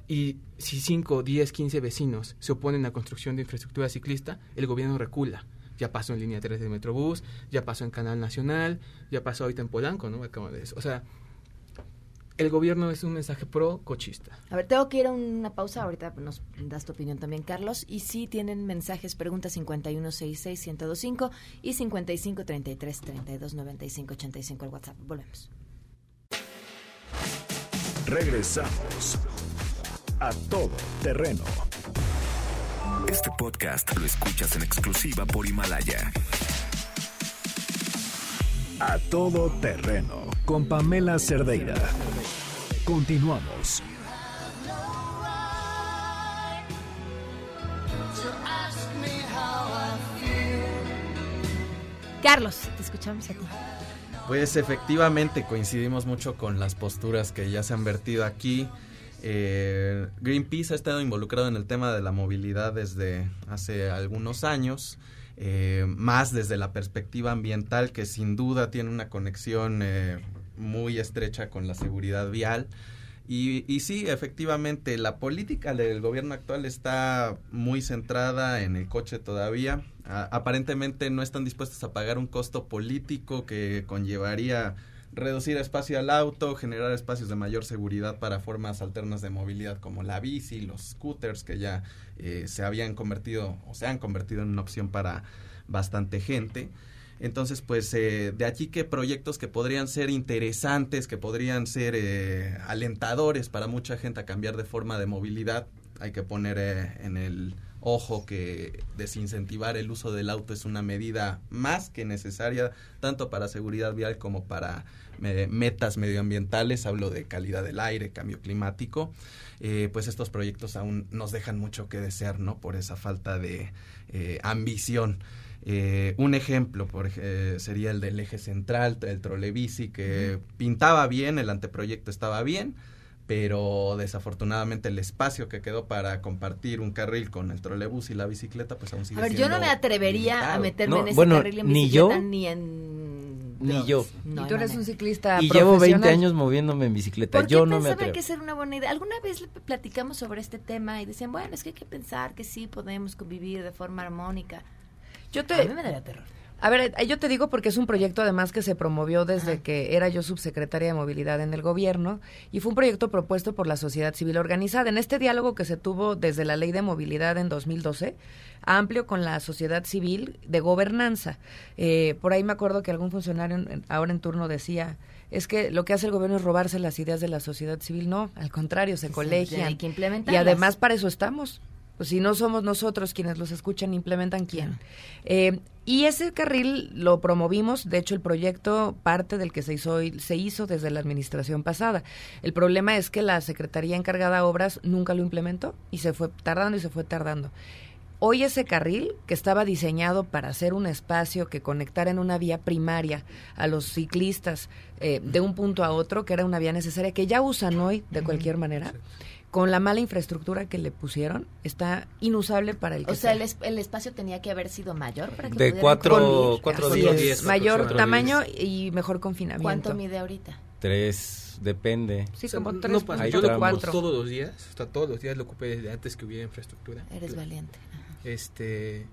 Y si 5, 10, 15 vecinos se oponen a la construcción de infraestructura ciclista, el gobierno recula. Ya pasó en línea 3 de Metrobús, ya pasó en Canal Nacional, ya pasó ahorita en Polanco, ¿no? Acabo de eso. O sea, el gobierno es un mensaje pro cochista. A ver, tengo que ir a una pausa. Ahorita nos das tu opinión también, Carlos. Y sí tienen mensajes, preguntas 5166-1025 y 5533-3295-85 el WhatsApp. Volvemos. Regresamos a todo terreno. Este podcast lo escuchas en exclusiva por Himalaya. A todo terreno con Pamela Cerdeira. Continuamos. Carlos, te escuchamos a ti. Pues efectivamente coincidimos mucho con las posturas que ya se han vertido aquí. Eh, Greenpeace ha estado involucrado en el tema de la movilidad desde hace algunos años, eh, más desde la perspectiva ambiental que sin duda tiene una conexión eh, muy estrecha con la seguridad vial. Y, sí, efectivamente, la política del gobierno actual está muy centrada en el coche todavía. Aparentemente no están dispuestos a pagar un costo político que conllevaría reducir espacio al auto, generar espacios de mayor seguridad para formas alternas de movilidad como la bici, los scooters que ya eh, se habían convertido o se han convertido en una opción para bastante gente. Entonces, pues eh, de aquí que proyectos que podrían ser interesantes, que podrían ser eh, alentadores para mucha gente a cambiar de forma de movilidad, hay que poner eh, en el ojo que desincentivar el uso del auto es una medida más que necesaria tanto para seguridad vial como para eh, metas medioambientales, hablo de calidad del aire, cambio climático, eh, pues estos proyectos aún nos dejan mucho que desear, ¿no? Por esa falta de eh, ambición. Eh, un ejemplo por, eh, sería el del eje central, el trolebici, que pintaba bien, el anteproyecto estaba bien, pero desafortunadamente el espacio que quedó para compartir un carril con el trolebús y la bicicleta, pues aún sigue A ver, yo no me atrevería a limitado. meterme No, en ese bueno, carril en ni bicicleta yo, ni en... Ni yo. No y tú eres un ciclista Y llevo 20 profesional. años moviéndome en bicicleta. ¿Por qué Yo no me atrevo. que esa era una buena idea? Alguna vez le platicamos sobre este tema y decían, bueno, es que hay que pensar que sí podemos convivir de forma armónica. Yo te, A mí me daría terror. A ver, eh, yo te digo porque es un proyecto además que se promovió desde que era yo subsecretaria de movilidad en el gobierno y fue un proyecto propuesto por la sociedad civil organizada. En este diálogo que se tuvo desde la ley de movilidad en 2012, amplio con la sociedad civil de gobernanza. Eh, por ahí me acuerdo que algún funcionario en- ahora en turno decía, es que lo que hace el gobierno es robarse las ideas de la sociedad civil. No, al contrario, se Sí, colegian. hay que y además para eso estamos. Pues si no somos nosotros quienes los escuchan, implementan quién. Eh, y ese carril lo promovimos, de hecho el proyecto parte del que se hizo, se hizo desde la administración pasada. El problema es que la Secretaría encargada de obras nunca lo implementó y se fue tardando y se fue tardando. Hoy ese carril, que estaba diseñado para hacer un espacio que conectara en una vía primaria a los ciclistas eh, de un punto a otro, que era una vía necesaria, que ya usan hoy de cualquier manera, con la mala infraestructura que le pusieron, está inusable para el que O sea, el, sea. el espacio tenía que haber sido mayor para que De pudieran cuatro- convivir. cuatro Así días. es, Diez, mayor cuatro tamaño días. y mejor confinamiento. ¿Cuánto mide ahorita? Tres, depende. Sí, O sea, como no tres pasa. Hay Yo lo ocupo todos los días, o sea, todos los días lo ocupé desde antes que hubiera infraestructura. Eres Claro. valiente. Este,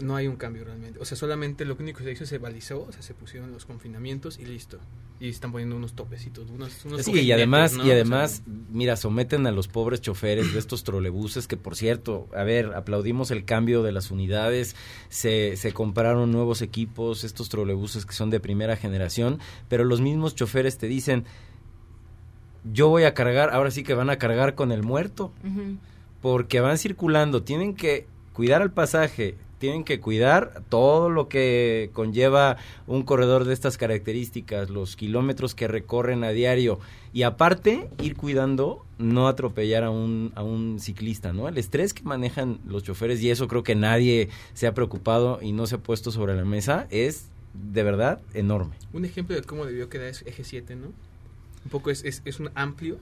no hay un cambio realmente. O sea, solamente lo único que se hizo se balizó, o sea, se pusieron los confinamientos y listo. Y están poniendo unos topecitos, unos, unos Sí, y además, ¿no? y O sea, además, mira, someten a los pobres choferes de estos trolebuses que, por cierto, a ver, aplaudimos el cambio de las unidades, se, se compraron nuevos equipos, estos trolebuses que son de primera generación, pero los mismos choferes te dicen, yo voy a cargar, ahora sí que van a cargar con el muerto, porque van circulando, tienen que cuidar al pasaje, tienen que cuidar todo lo que conlleva un corredor de estas características, los kilómetros que recorren a diario y aparte ir cuidando no atropellar a un, a un ciclista, ¿no? El estrés que manejan los choferes y eso creo que nadie se ha preocupado y no se ha puesto sobre la mesa es de verdad enorme. Un ejemplo de cómo debió quedar es eje 7, ¿no? Un poco es, es, es un amplio,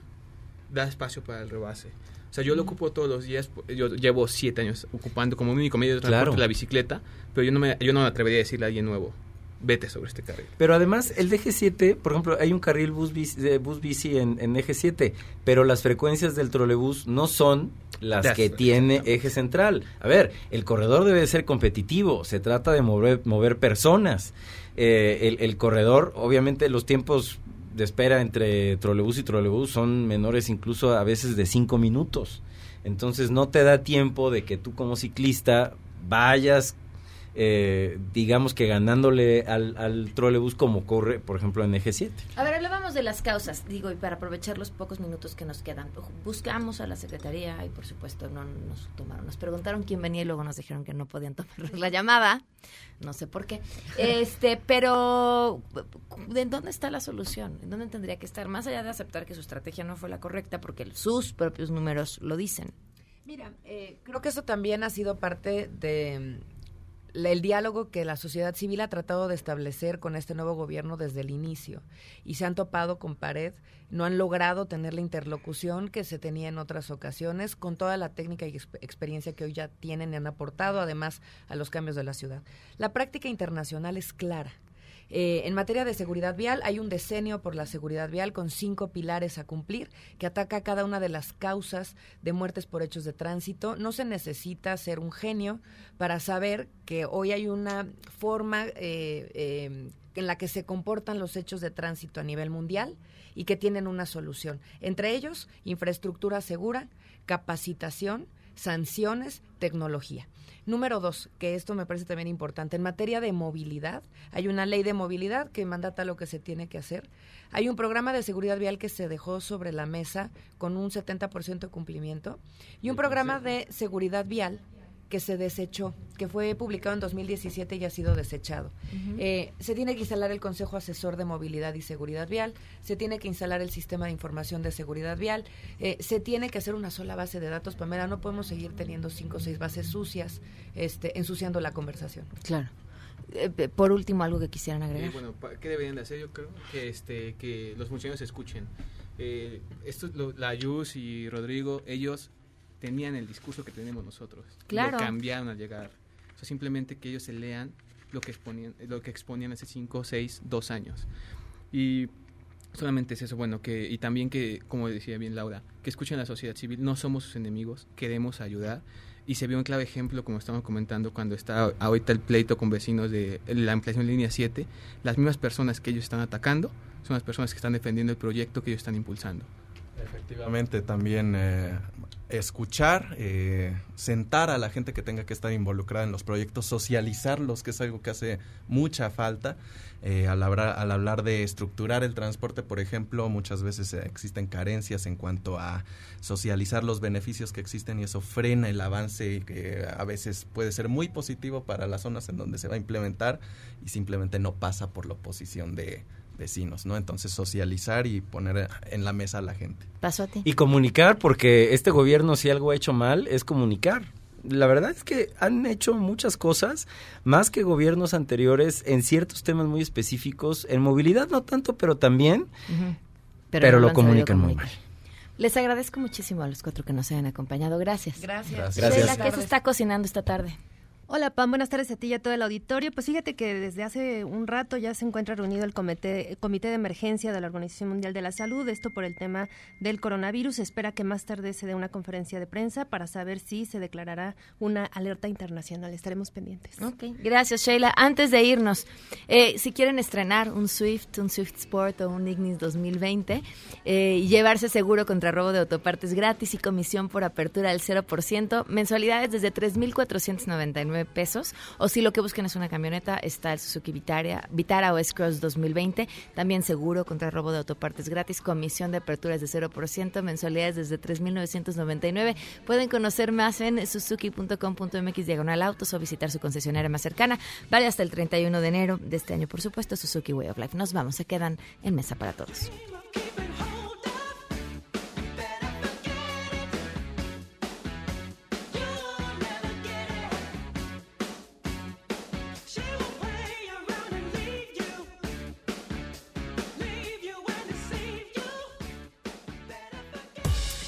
da espacio para el rebase. O sea, yo lo ocupo todos los días, yo llevo siete años ocupando como único medio de transporte Claro. la bicicleta, pero yo no me, yo no me atrevería a decirle a alguien nuevo, vete sobre este carril. Pero además, el de eje 7, por ejemplo, hay un carril bus bici, de bus bici en, en eje 7, pero las frecuencias del trolebús no son las que tiene eje central. A ver, el corredor debe ser competitivo, se trata de mover, mover personas. Eh, el, el corredor, obviamente, los tiempos de espera entre trolebús y trolebús son menores incluso a veces de cinco minutos. Entonces no te da tiempo de que tú como ciclista vayas eh, digamos que ganándole al, al trolebús como corre, por ejemplo, en eje 7. A ver, hablábamos de las causas, digo, y para aprovechar los pocos minutos que nos quedan, buscamos a la Secretaría y por supuesto no nos tomaron, nos preguntaron quién venía y luego nos dijeron que no podían tomar la llamada, no sé por qué, este, pero ¿en dónde está la solución? ¿En dónde tendría que estar? Más allá de aceptar que su estrategia no fue la correcta, porque sus propios números lo dicen. Mira, eh, creo que eso también ha sido parte de la- el diálogo que la sociedad civil ha tratado de establecer con este nuevo gobierno desde el inicio y se han topado con pared, no han logrado tener la interlocución que se tenía en otras ocasiones con toda la técnica y exp- experiencia que hoy ya tienen y han aportado además a los cambios de la ciudad. La práctica internacional es clara. Eh, en materia de seguridad vial, hay un decenio por la seguridad vial con cinco pilares a cumplir que ataca cada una de las causas de muertes por hechos de tránsito. No se necesita ser un genio para saber que hoy hay una forma eh, eh, en la que se comportan los hechos de tránsito a nivel mundial y que tienen una solución. Entre ellos, infraestructura segura, capacitación, sanciones, tecnología. Número dos, que esto me parece también importante, en materia de movilidad, hay una ley de movilidad que mandata lo que se tiene que hacer. Hay un programa de seguridad vial que se dejó sobre la mesa con un 70% de cumplimiento y un programa de seguridad vial que se desechó, que fue publicado en 2017 y ha sido desechado. Eh, se tiene que instalar el Consejo Asesor de Movilidad y Seguridad Vial, se tiene que instalar el Sistema de Información de Seguridad Vial, eh, se tiene que hacer una sola base de datos, Pamela, no podemos seguir teniendo cinco o seis bases sucias, este, ensuciando la conversación. Claro. Eh, por último, algo que quisieran Eh, agregar. bueno, ¿qué deberían de hacer? Yo creo que este que los funcionarios escuchen. Eh, esto, lo- la Yus y Rodrigo, ellos tenían el discurso que tenemos nosotros. Claro. Lo cambiaron al llegar. O sea, simplemente que ellos se lean lo que exponían, lo que exponían hace 5, 6, 2 años. Y solamente es eso, bueno, que y también que, como decía bien Laura, que escuchen a la sociedad civil, no somos sus enemigos, queremos ayudar. Y se vio un clave ejemplo, como estamos comentando, cuando está ahorita el pleito con vecinos de la ampliación de línea 7, las mismas personas que ellos están atacando son las personas que están defendiendo el proyecto que ellos están impulsando. Efectivamente, también eh, escuchar, eh, sentar a la gente que tenga que estar involucrada en los proyectos, socializarlos, que es algo que hace mucha falta. Eh, al, hablar, al hablar de estructurar el transporte, por ejemplo, muchas veces existen carencias en cuanto a socializar los beneficios que existen y eso frena el avance que a veces puede ser muy positivo para las zonas en donde se va a implementar y simplemente no pasa por la oposición de vecinos, ¿no? Entonces socializar y poner en la mesa a la gente. Paso a ti. Y comunicar, porque este gobierno si algo ha hecho mal es comunicar. La verdad es que han hecho muchas cosas, más que gobiernos anteriores, en ciertos temas muy específicos. En movilidad no tanto, pero también, pero, no lo comunican muy mal. Les agradezco muchísimo a los cuatro que nos hayan acompañado. Gracias. Gracias. Gracias. Sheila, ¿qué se está cocinando esta tarde? Hola Pam, buenas tardes a ti y a todo el auditorio. Pues fíjate que desde hace un rato ya se encuentra reunido el comité, comité de emergencia de la Organización Mundial de la Salud, esto por el tema del coronavirus. Espera que más tarde se dé una conferencia de prensa para saber si se declarará una alerta internacional. Estaremos pendientes. Ok, gracias Sheila. Antes de irnos, eh, si quieren estrenar un Swift, un Swift Sport o un Ignis 2020 eh, y llevarse seguro contra robo de autopartes gratis y comisión por apertura del 0%, mensualidades desde 3.499 pesos o si lo que buscan es una camioneta, está el Suzuki Vitara, Vitara o S-Cross 2020, también seguro contra robo de autopartes gratis, comisión de apertura es de 0%, mensualidades desde 3.999. Pueden conocer más en suzuki.com.mx diagonal autos o visitar su concesionaria más cercana. Vale hasta el 31 de enero de este año, por supuesto, Suzuki Way of Life. Nos vamos, se quedan en mesa para todos.